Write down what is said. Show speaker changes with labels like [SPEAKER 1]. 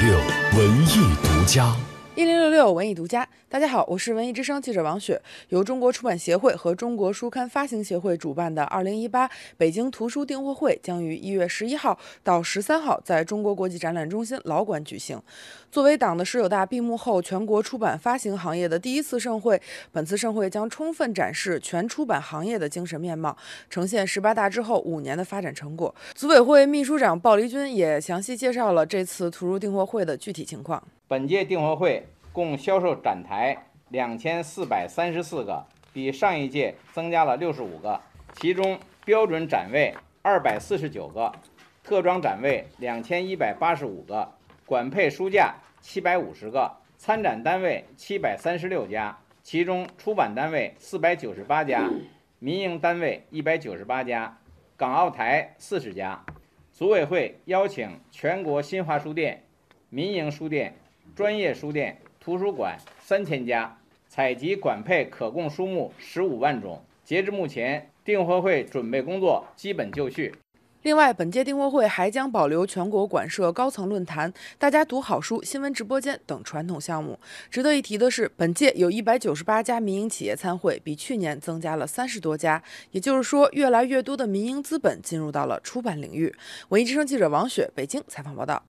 [SPEAKER 1] 六文艺独家。
[SPEAKER 2] 一零六六文艺独家，大家好，我是文艺之声记者王雪。由中国出版协会和中国书刊发行协会主办的二零一八北京图书订货会将于一月十一号到十三号在中国国际展览中心老馆举行。作为党的十九大闭幕后全国出版发行行业的第一次盛会，本次盛会将充分展示全出版行业的精神面貌，呈现十八大之后五年的发展成果。组委会秘书长鲍黎军也详细介绍了这次图书订货会的具体情况。
[SPEAKER 3] 本届订货会共销售展台两千四百三十四个，比上一届增加了六十五个。其中标准展位二百四十九个，特装展位两千一百八十五个，管配书架七百五十个，参展单位七百三十六家，其中出版单位四百九十八家，民营单位一百九十八家，港澳台四十家。组委会邀请全国新华书店、民营书店。专业书店、图书馆三千家，采集管配可供书目十五万种。截至目前，订货会准备工作基本就绪。
[SPEAKER 2] 另外，本届订货会还将保留全国馆舍高层论坛、大家读好书新闻直播间等传统项目。值得一提的是，本届有一百九十八家民营企业参会，比去年增加了三十多家。也就是说，越来越多的民营资本进入到了出版领域。文艺之声记者王雪北京采访报道。